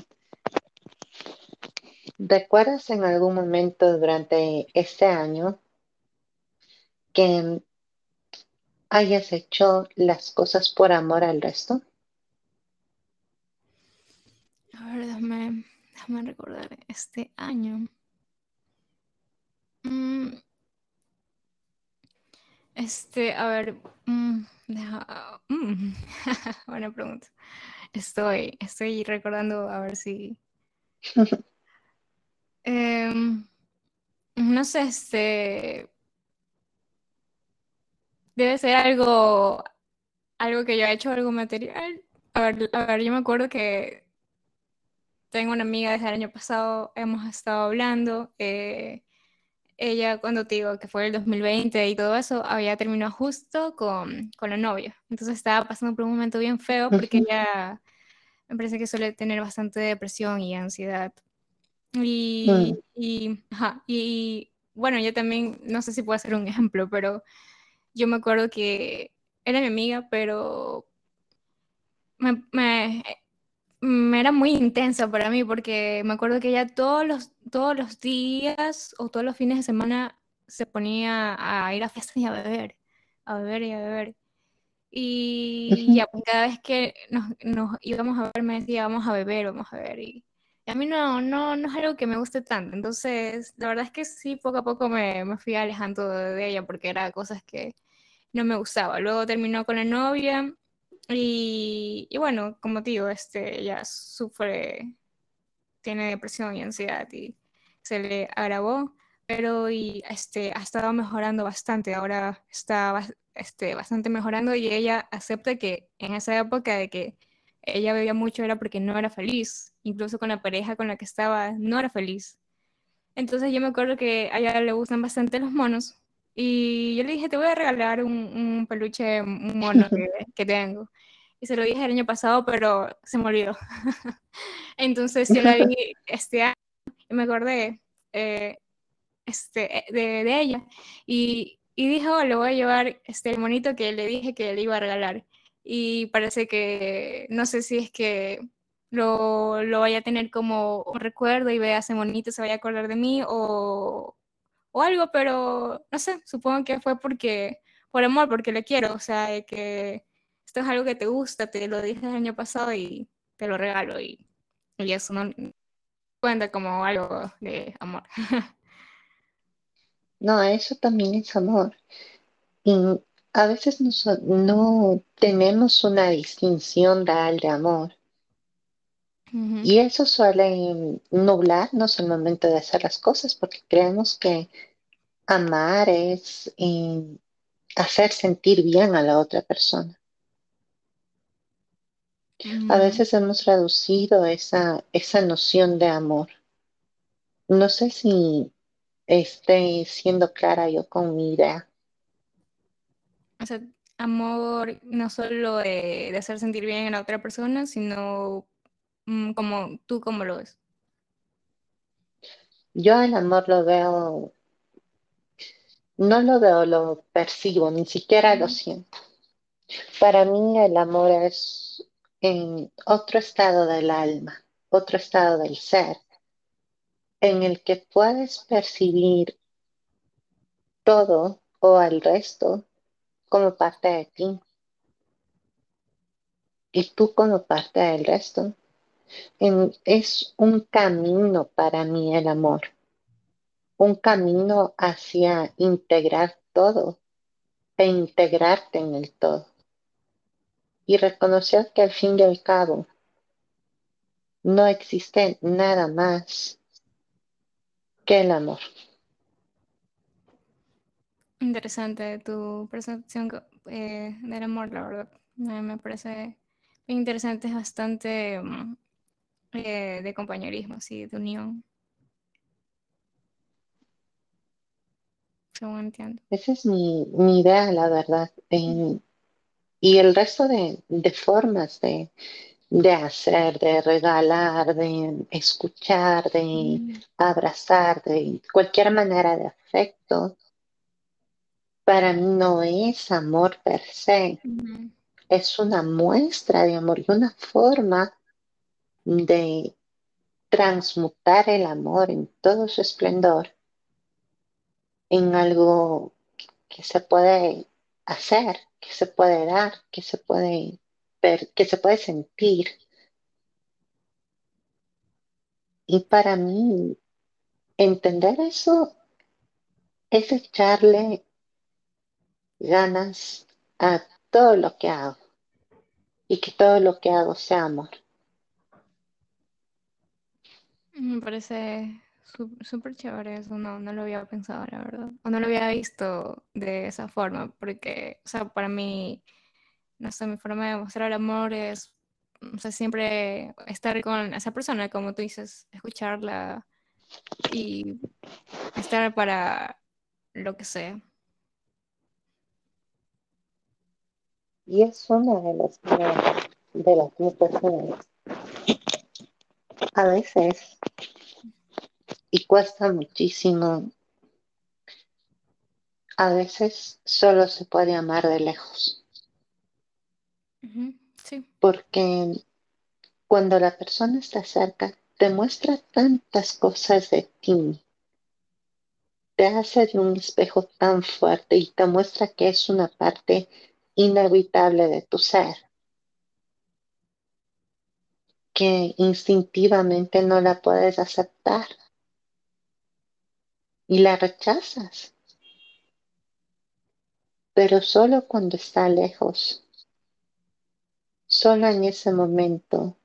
¿Recuerdas en algún momento durante este año que hayas hecho las cosas por amor al resto? A ver, déjame, déjame recordar este año. Mm, este, a ver, mm, deja- mm, buena pregunta. Estoy, estoy recordando a ver si. Em, no sé, este. Debe ser algo, algo que yo he hecho, algo material. A ver, a ver, yo me acuerdo que tengo una amiga desde el año pasado, hemos estado hablando. eh, ella, cuando te digo que fue el 2020 y todo eso, había terminado justo con, con la novia. Entonces estaba pasando por un momento bien feo porque ella me parece que suele tener bastante depresión y ansiedad. Y, mm, y, ajá, y bueno, yo también, no sé si puedo hacer un ejemplo, pero yo me acuerdo que era mi amiga, pero me, me- me era muy intensa para mí porque me acuerdo que ella todos los, todos los días o todos los fines de semana se ponía a ir a fiestas y a beber, a beber y a beber. Y ya, pues, cada vez que nos, nos íbamos a ver, me decía, vamos a beber, vamos a beber. Y a mí no, no, no es algo que me guste tanto. Entonces, la verdad es que sí, poco a poco me, me fui alejando de, ella porque era cosas que no me gustaba. Luego terminó con la novia y, y bueno, como digo, este, ella sufre, tiene depresión y ansiedad y se le agravó, pero y, este, ha estado mejorando bastante. Ahora está este, bastante mejorando y ella acepta que en esa época de que ella bebía mucho era porque no era feliz, incluso con la pareja con la que estaba no era feliz. Entonces yo me acuerdo que a ella le gustan bastante los monos y yo le dije, te voy a regalar un, un peluche, un mono que, que tengo. Y se lo dije el año pasado, pero se me olvidó. Entonces yo la vi este año y me acordé eh, este, de, de ella y, y dije, oh, le voy a llevar este, el monito que le dije que le iba a regalar. Y parece que, no sé si es que lo, lo vaya a tener como un recuerdo y vea ese monito, se vaya a acordar de mí o, o algo, pero no sé, supongo que fue porque, por amor, porque le quiero, o sea, de que esto es algo que te gusta, te lo dije el año pasado y te lo regalo y, y eso no cuenta como algo de amor. No, eso también es amor. A veces no, tenemos una distinción real de amor. Y eso suele nublarnos el momento de hacer las cosas porque creemos que amar es eh, hacer sentir bien a la otra persona. A ujú. veces hemos reducido esa, esa noción de amor. No sé si esté siendo clara yo con mi idea. O sea, amor no solo de, de hacer sentir bien a la otra persona, sino mm, como tú como lo ves. Yo el amor lo veo, no lo veo, lo percibo, ni siquiera lo siento. Para mí el amor es en otro estado del alma, otro estado del ser, en el que puedes percibir todo o al resto como parte de ti. Y tú como parte del resto. es un camino para mí el amor. Un camino hacia integrar todo e integrarte en el todo. Y reconocer que al fin y al cabo no existe nada más que el amor. Interesante tu percepción eh, del amor, la verdad. me parece interesante, es bastante mm, eh, de compañerismo, sí, de unión. Según entiendo. Esa es mi, idea, la verdad. y el resto de, formas de, hacer, de regalar, de escuchar, de mm. abrazar, de cualquier manera de afecto, para mí no es amor per se. Es una muestra de amor y una forma de transmutar el amor en todo su esplendor en algo que se puede hacer, que se puede dar, que se puede ver, que se puede sentir. Y para mí, entender eso es echarle ganas a todo lo que hago y que todo lo que hago sea amor. Me parece súper chévere eso, no, no lo había pensado, la verdad, o no lo había visto de esa forma, porque, o sea, para mí, no sé, mi forma de mostrar amor es, o sea, siempre estar con esa persona, como tú dices, escucharla y estar para lo que sea. Y es una de las de las personas. A veces, y cuesta muchísimo, a veces solo se puede amar de lejos. Sí. Porque cuando la persona está cerca, te muestra tantas cosas de ti, te hace de un espejo tan fuerte y te muestra que es una parte inevitable de tu ser, que instintivamente no la puedes aceptar y la rechazas. Pero solo cuando está lejos, solo en ese momento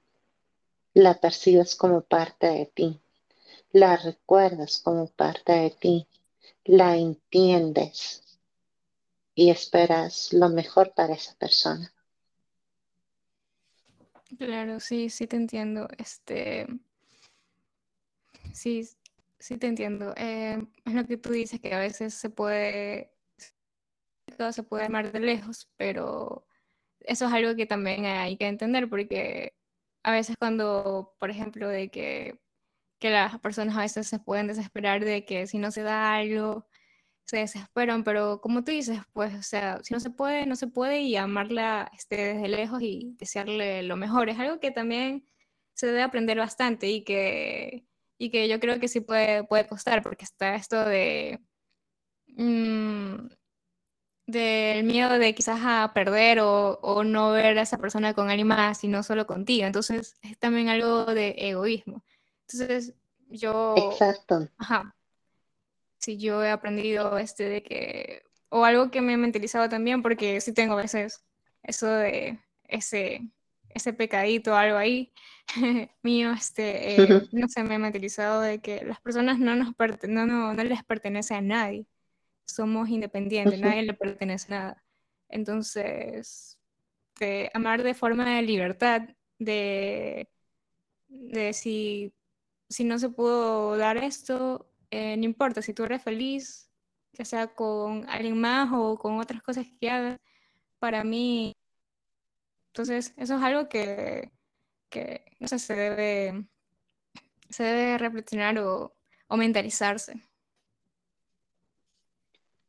la percibes como parte de ti, la recuerdas como parte de ti, la entiendes y esperas lo mejor para esa persona. Claro, sí, sí te entiendo. Este, sí, sí te entiendo. Eh, es lo que tú dices que a veces se puede, todo se puede amar de lejos, pero eso es algo que también hay que entender porque a veces cuando, por ejemplo, de que, que las personas a veces se pueden desesperar de que si no se da algo, se desesperan, pero como tú dices, pues, o sea, si no se puede, no se puede y amarla este, desde lejos y desearle lo mejor. Es algo que también se debe aprender bastante y que, y que yo creo que sí puede, puede costar, porque está esto de... Mm, del miedo de quizás a perder o, o, no ver a esa persona con alguien más, sino solo contigo. Entonces es también algo de egoísmo. Entonces yo... Exacto. Ajá si yo he aprendido este de que, o algo que me he mentalizado también, porque sí tengo a veces eso de ese, ese pecadito, algo ahí mío, este, eh, no sé, me he mentalizado de que las personas no, nos no, no, no les pertenece a nadie, somos independientes, nadie le pertenece a nada. Entonces, de amar de forma de libertad, de, de si, si no se pudo dar esto, eh, no importa si tú eres feliz, ya sea con alguien más o con otras cosas que hagas, para mí, entonces eso es algo que, no sé, se debe, se debe reflexionar o, mentalizarse.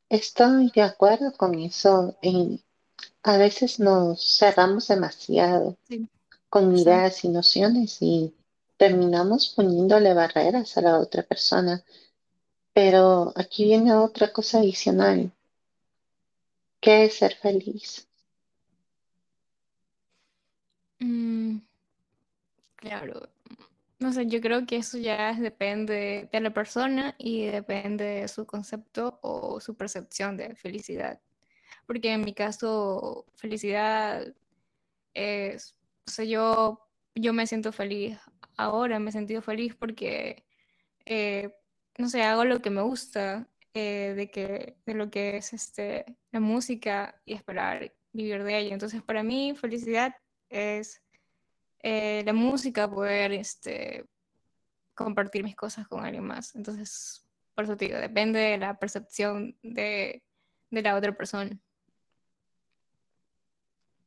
Estoy de acuerdo con eso. a veces nos cerramos demasiado con ideas y nociones y terminamos poniéndole barreras a la otra persona pero aquí viene otra cosa adicional. ¿Qué es ser feliz? Mm, claro, no sé, yo creo que eso ya depende de la persona y depende de su concepto o su percepción de felicidad. Porque en mi caso, felicidad es, o yo, yo me siento feliz ahora, me he sentido feliz porque, eh, no sé, hago lo que me gusta, eh, de, que, de lo que es este, la música y esperar vivir de ella. Entonces, para mí, felicidad es eh, la música, poder este, compartir mis cosas con alguien más. Entonces, por eso te digo, depende de la percepción de, de la otra persona.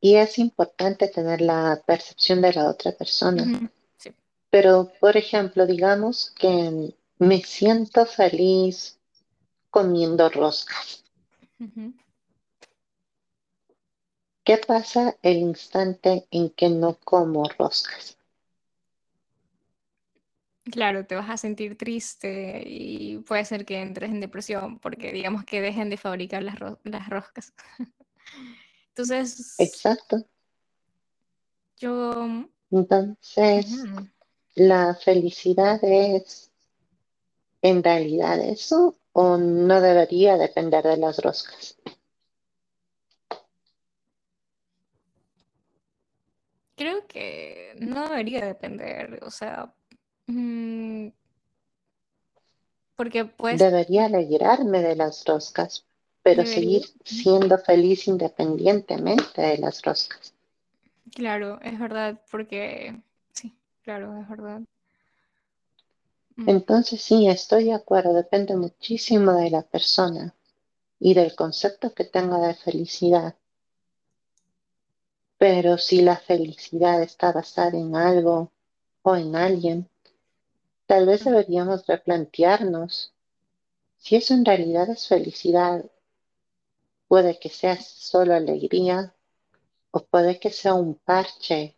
Y es importante tener la percepción de la otra persona. Sí. Pero, por ejemplo, digamos que me siento feliz comiendo roscas. ¿Qué pasa el instante en que no como roscas? Claro, te vas a sentir triste y puede ser que entres en depresión porque digamos que dejen de fabricar las, ro- las roscas. Entonces, Exacto. yo... Entonces, ¿la felicidad es en realidad eso o no debería depender de las roscas? Creo que no debería depender, o sea, mm, porque pues Debería alegrarme de las roscas, pero seguir siendo feliz independientemente de las roscas. Claro, es verdad, porque sí, claro, es verdad. Entonces sí, estoy de acuerdo, depende muchísimo de la persona y del concepto que tenga de felicidad. Pero si la felicidad está basada en algo o en alguien, tal vez deberíamos replantearnos si eso en realidad es felicidad. Puede que sea solo alegría o puede que sea un parche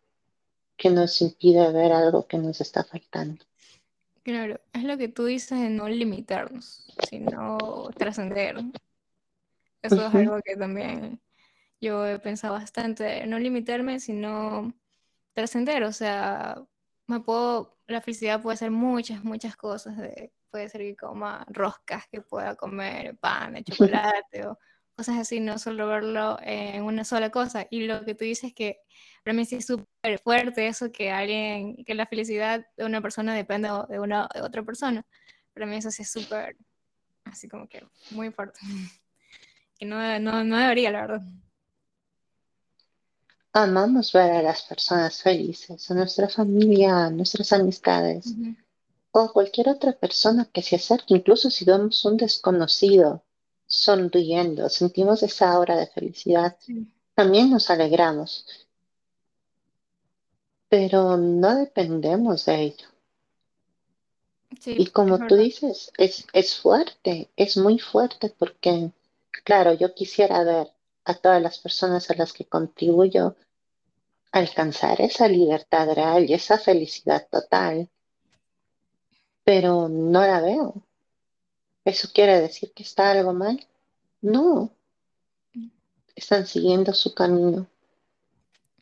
que nos impide ver algo que nos está faltando. Claro, es lo que tú dices de no limitarnos, sino trascender. Eso es algo que también yo he pensado bastante, no limitarme, sino trascender. O sea, me puedo, la felicidad puede ser muchas, muchas cosas. De, puede ser que coma roscas, que pueda comer pan de chocolate o cosas así, no solo verlo en una sola cosa. Y lo que tú dices que para mí sí es súper fuerte eso que alguien, que la felicidad de una persona depende de una de otra persona. Para mí eso sí es súper, así como que muy fuerte. Que no, no, no debería, la verdad. Amamos ver a las personas felices, a nuestra familia, a nuestras amistades o a cualquier otra persona que se acerque, incluso si vemos un desconocido sonriendo, sentimos esa aura de felicidad, Sí, también nos alegramos, pero no dependemos de ello. Y sí, como tú verdad. dices, es, es fuerte, es muy fuerte porque, claro, yo quisiera ver a todas las personas a las que contribuyo alcanzar esa libertad real y esa felicidad total, pero no la veo. ¿Eso quiere decir que está algo mal? No, están siguiendo su camino.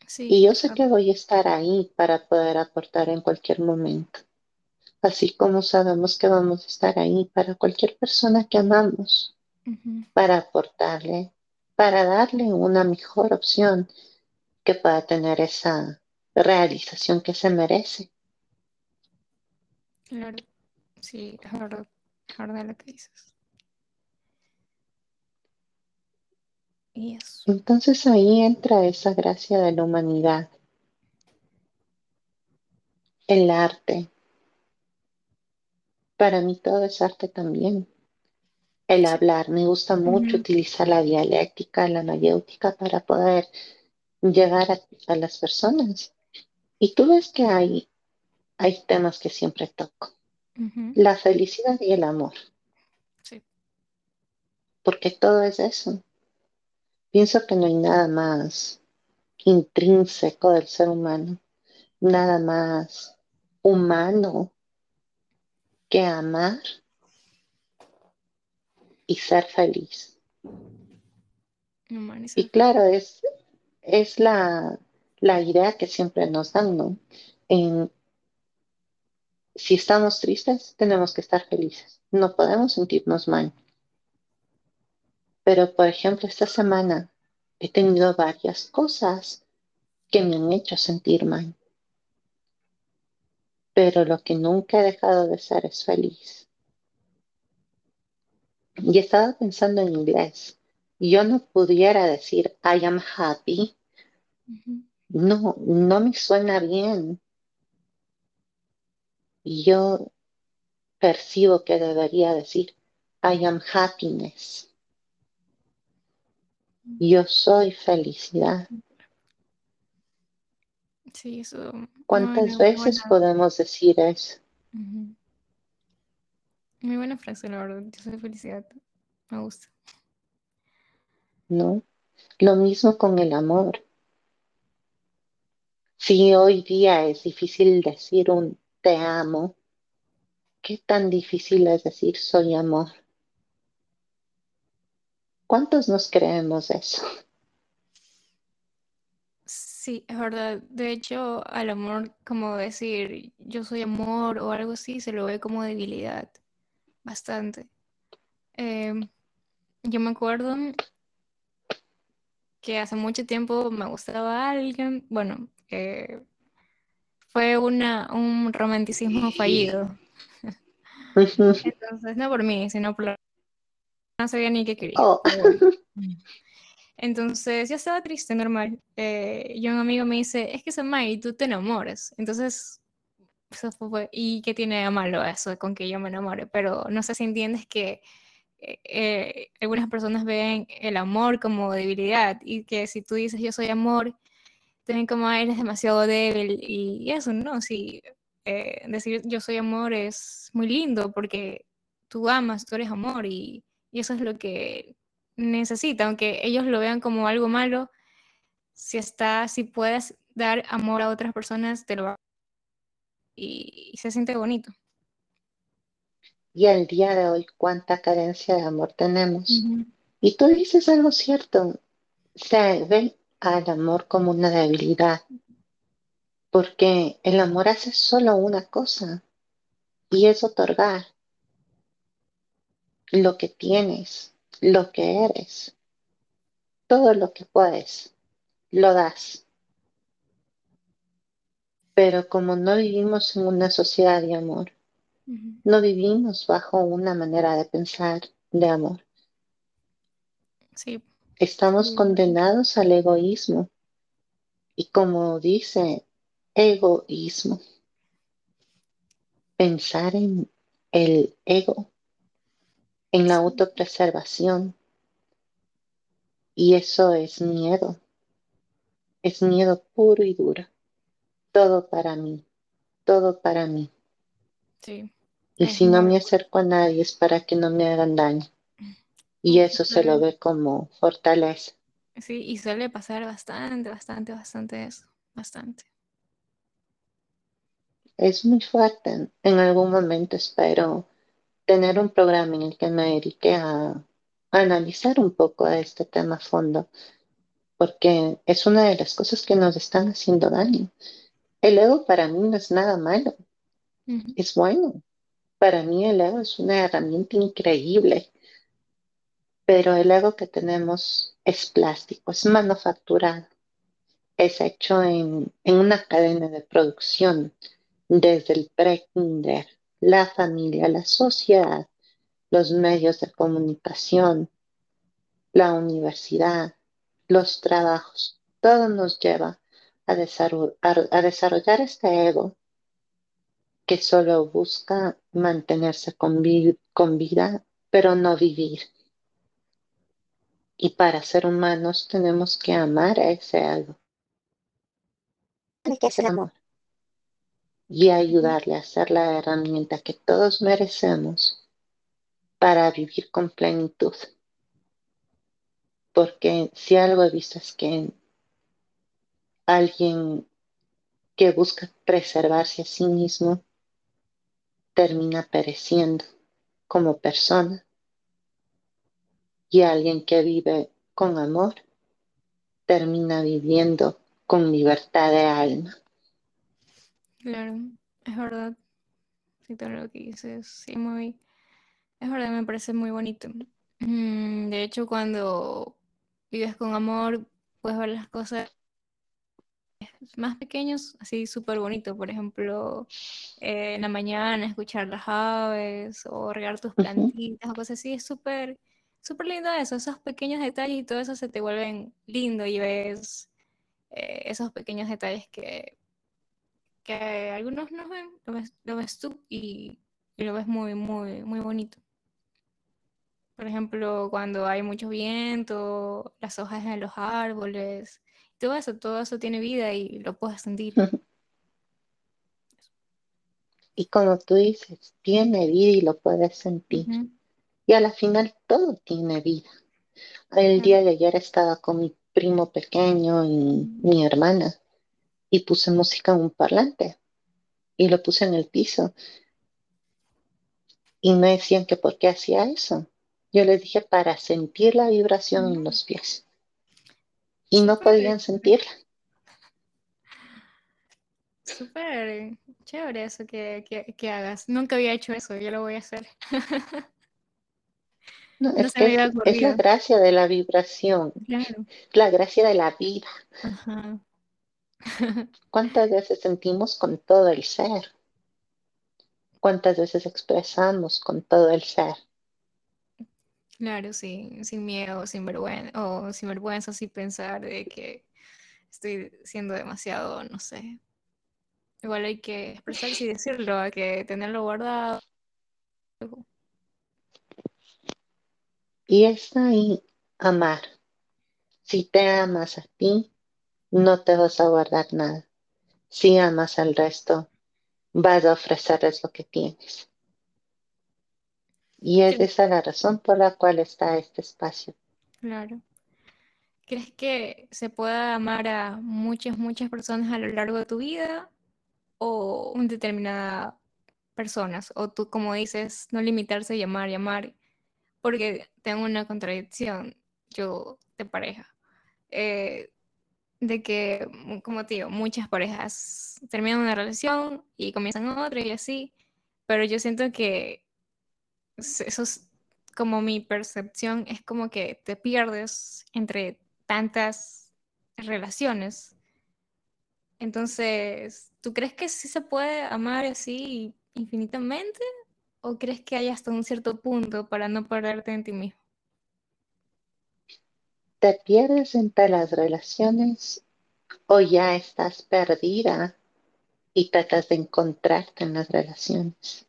Sí, Y yo sé que voy a estar ahí para poder aportar en cualquier momento, así como sabemos que vamos a estar ahí para cualquier persona que amamos, para aportarle, para darle una mejor opción que pueda tener esa realización que se merece. Claro, sí, es verdad. Verdad lo que dices. Y eso. Entonces ahí entra esa gracia de la humanidad, el arte. Para mí todo es arte también. El hablar, me gusta mucho utilizar la dialéctica, la mayéutica para poder llegar a, a las personas. Y tú ves que hay, hay temas que siempre toco. La felicidad y el amor, Sí, porque todo es eso. Pienso que no hay nada más intrínseco del ser humano, nada más humano que amar y ser feliz. Y claro, es, es la, la idea que siempre nos dan, ¿no? En, si estamos tristes, tenemos que estar felices. No podemos sentirnos mal. Pero, por ejemplo, esta semana he tenido varias cosas que me han hecho sentir mal. Pero lo que nunca he dejado de ser es feliz. Y estaba pensando en inglés. Yo no pudiera decir I am happy. No, no me suena bien. Yo percibo que debería decir I am happiness. Yo soy felicidad. Sí, eso. ¿Cuántas veces podemos decir eso? Muy buena frase, la verdad. Yo soy felicidad. Me gusta. ¿No? Lo mismo con el amor. Si hoy día es difícil decir un te amo, ¿qué tan difícil es decir soy amor? ¿Cuántos nos creemos eso? Sí, es verdad. De hecho, al amor, como decir yo soy amor o algo así, se lo ve como debilidad. Bastante. Em, yo me acuerdo que hace mucho tiempo me gustaba alguien. Bueno, eh, fue una, un romanticismo fallido. Entonces, no por mí, sino por la... No sabía ni qué quería. Oh. Entonces yo estaba triste, normal. Eh, y un amigo me dice, es que Samay, tú te enamoras. Entonces, ¿y qué tiene de malo eso con que yo me enamore? Pero no sé si entiendes que eh, eh, algunas personas ven el amor como debilidad y que si tú dices yo soy amor, también como eres demasiado débil y, eso, ¿no? Si decir yo soy amor es muy lindo porque tú amas, tú eres amor y eso es lo que necesita, aunque ellos lo vean como algo malo, si está, si puedes dar amor a otras personas, te lo va y, se siente bonito. Y al día de hoy, cuánta carencia de amor tenemos. Y tú dices algo cierto, se ve al amor como una debilidad, porque el amor hace solo una cosa, y es otorgar lo que tienes, lo que eres, todo lo que puedes, lo das. Pero como no vivimos en una sociedad de amor, no vivimos bajo una manera de pensar de amor. Sí. Estamos condenados al egoísmo. Y como dice, egoísmo. Pensar en el ego en la autopreservación. Y eso es miedo. Es miedo puro y duro. Todo para mí. Todo para mí. Sí. Y si no me acerco a nadie es para que no me hagan daño. Y eso se lo ve como fortaleza. Sí, y suele pasar bastante, bastante, bastante eso. Bastante. Es muy fuerte. En algún momento espero tener un programa en el que me dedique a, analizar un poco este tema a fondo, porque es una de las cosas que nos están haciendo daño. El ego para mí no es nada malo, es bueno. Para mí el ego es una herramienta increíble, pero el ego que tenemos es plástico, es manufacturado, es hecho en, una cadena de producción desde el pre-kinder la familia, la sociedad, los medios de comunicación, la universidad, los trabajos, todo nos lleva a, desarrollar este ego que solo busca mantenerse con vida, pero no vivir. Y para ser humanos tenemos que amar a ese ego. ¿Qué es el amor? y ayudarle a ser la herramienta que todos merecemos para vivir con plenitud. Porque si algo he visto es que alguien que busca preservarse a sí mismo termina pereciendo como persona y alguien que vive con amor, termina viviendo con libertad de alma. Claro, es verdad. Sí, todo lo que dices, sí, muy... Es verdad, me parece muy bonito. Mm, de hecho, cuando vives con amor, puedes ver las cosas más pequeños, así súper bonito. Por ejemplo, eh, en la mañana escuchar las aves o regar tus plantitas o cosas así. Es súper, súper lindo eso. Esos pequeños detalles y todo eso se te vuelven lindo y ves eh, esos pequeños detalles que, que algunos no ven. Lo ves, tú y, y lo ves muy, muy, muy bonito. Por ejemplo, cuando hay mucho viento, las hojas en los árboles, todo eso, todo eso tiene vida y lo puedes sentir. Y como tú dices, tiene vida y lo puedes sentir. Y a la final todo tiene vida. El día de ayer estaba con mi primo pequeño y mi hermana y puse música en un parlante y lo puse en el piso. Y me decían que por qué hacía eso. Yo les dije para sentir la vibración en los pies. Y no podían sentirla. Súper chévere eso que, hagas. Nunca había hecho eso, yo lo voy a hacer. No, es, es, la gracia de la vibración, la gracia de la vida. ¿Cuántas veces sentimos con todo el ser? ¿Cuántas veces expresamos con todo el ser? Claro, sí, sin miedo, sin vergüenza, o sin vergüenza, sin pensar de que estoy siendo demasiado, no sé. Igual hay que expresarse y decirlo, hay que tenerlo guardado. Y está ahí amar. Si te amas a ti, no te vas a guardar nada. Si amas al resto, vas a ofrecerles lo que tienes. Y es esa la razón por la cual está este espacio. Claro. ¿Crees que se pueda amar a muchas, muchas personas a lo largo de tu vida o un determinada personas? O tú, como dices, no limitarse a amar y amar, porque tengo una contradicción yo de pareja. Eh, de que, como te digo, muchas parejas terminan una relación y comienzan otra y así, pero yo siento que eso es como mi percepción, es como que te pierdes entre tantas relaciones. Entonces, ¿tú crees que sí se puede amar así infinitamente? ¿O crees que hay hasta un cierto punto para no perderte en ti mismo? ¿Te pierdes entre las relaciones o ya estás perdida y tratas de encontrarte en las relaciones?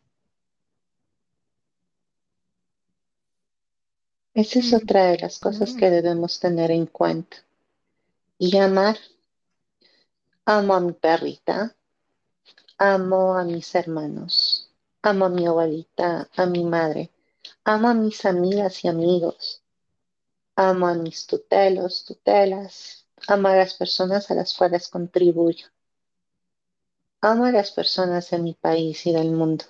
Esa es otra de las cosas que debemos tener en cuenta. Y amar. Amo a mi perrita, amo a mis hermanos, amo a mi abuelita, a mi madre, amo a mis amigas y amigos, amo a mis tutelos, tutelas, amo a las personas a las cuales contribuyo, amo a las personas de mi país y del mundo.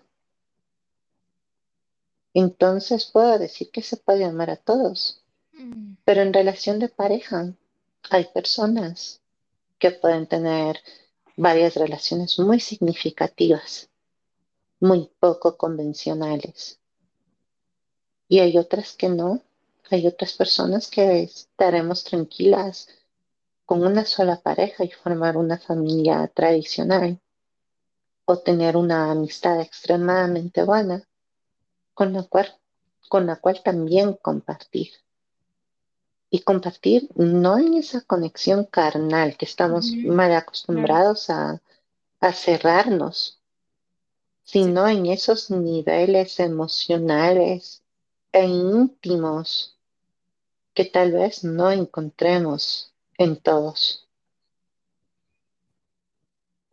Entonces puedo decir que se puede amar a todos. Mm. Pero en relación de pareja hay personas que pueden tener varias relaciones muy significativas, muy poco convencionales. Y hay otras que no. Hay otras personas que estaremos tranquilas con una sola pareja y formar una familia tradicional o tener una amistad extremadamente buena con la cual, con la cual también compartir. Y compartir no en esa conexión carnal que estamos mal acostumbrados a, cerrarnos, sino en esos niveles emocionales e íntimos que tal vez no encontremos en todos.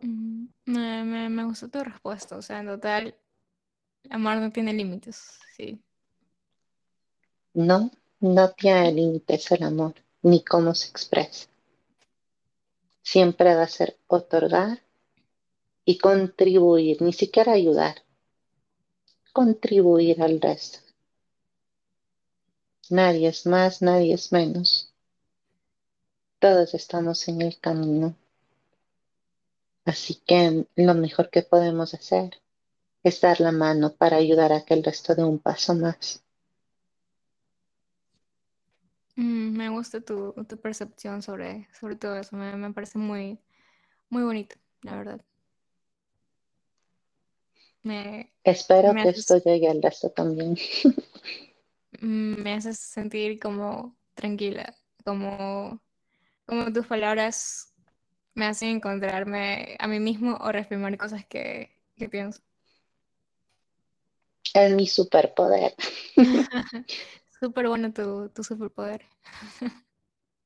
Me, me, me gustó tu respuesta, o sea, en total, Amar no tiene límites, sí. No, no tiene límites el amor, ni cómo se expresa. Siempre va a ser otorgar y contribuir, ni siquiera ayudar, contribuir al resto. Nadie es más, nadie es menos. todos estamos en el camino. Así que lo mejor que podemos hacer es dar la mano para ayudar a que el resto de un paso más. Mm, me gusta tu, percepción sobre, sobre todo eso. Me, parece muy, muy bonito, la verdad. Espero que esto llegue al resto también. Mm, me haces sentir como tranquila, como, como tus palabras me hacen encontrarme a mí mismo o reafirmar cosas que, que pienso. Es mi superpoder. Súper bueno tu, tu superpoder.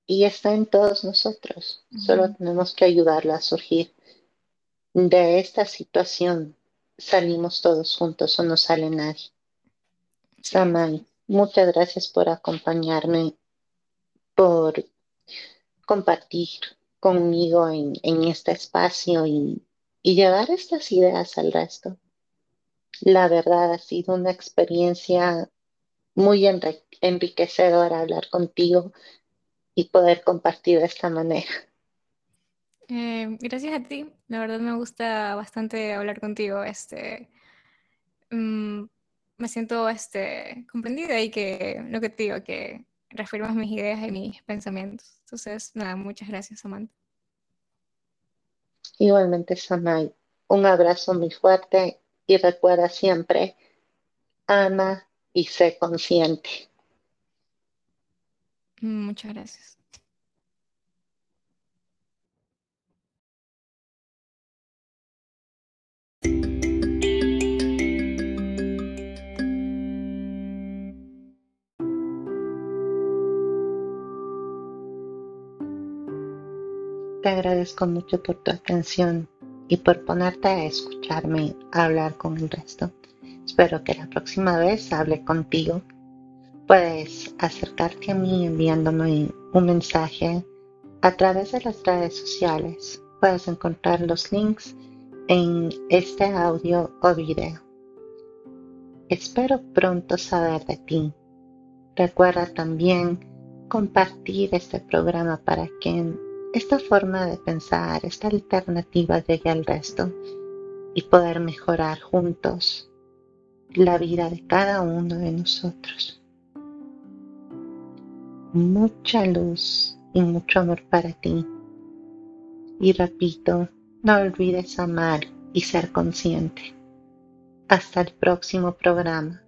y está en todos nosotros. Solo tenemos que ayudarla a surgir. De esta situación salimos todos juntos o no sale nadie. Samay, muchas gracias por acompañarme, por compartir conmigo en, este espacio y, y llevar estas ideas al resto. La verdad ha sido una experiencia muy enriquecedora hablar contigo y poder compartir de esta manera. Eh, gracias a ti, la verdad me gusta bastante hablar contigo. Este, mm, me siento este, comprendida y que lo que te digo, que reafirmas mis ideas y mis pensamientos. Entonces, nada, muchas gracias, Samantha. Igualmente, Samay, un abrazo muy fuerte y recuerda siempre, ama y sé consciente. Muchas gracias. Te agradezco mucho por tu atención y por ponerte a escucharme hablar con el resto. Espero que la próxima vez hable contigo. Puedes acercarte a mí enviándome un mensaje a través de las redes sociales. Puedes encontrar los links en este audio o video. Espero pronto saber de ti. Recuerda también compartir este programa para quien esta forma de pensar, esta alternativa llegue al resto y poder mejorar juntos la vida de cada uno de nosotros. Mucha luz y mucho amor para ti. Y repito, no olvides amar y ser consciente. Hasta el próximo programa.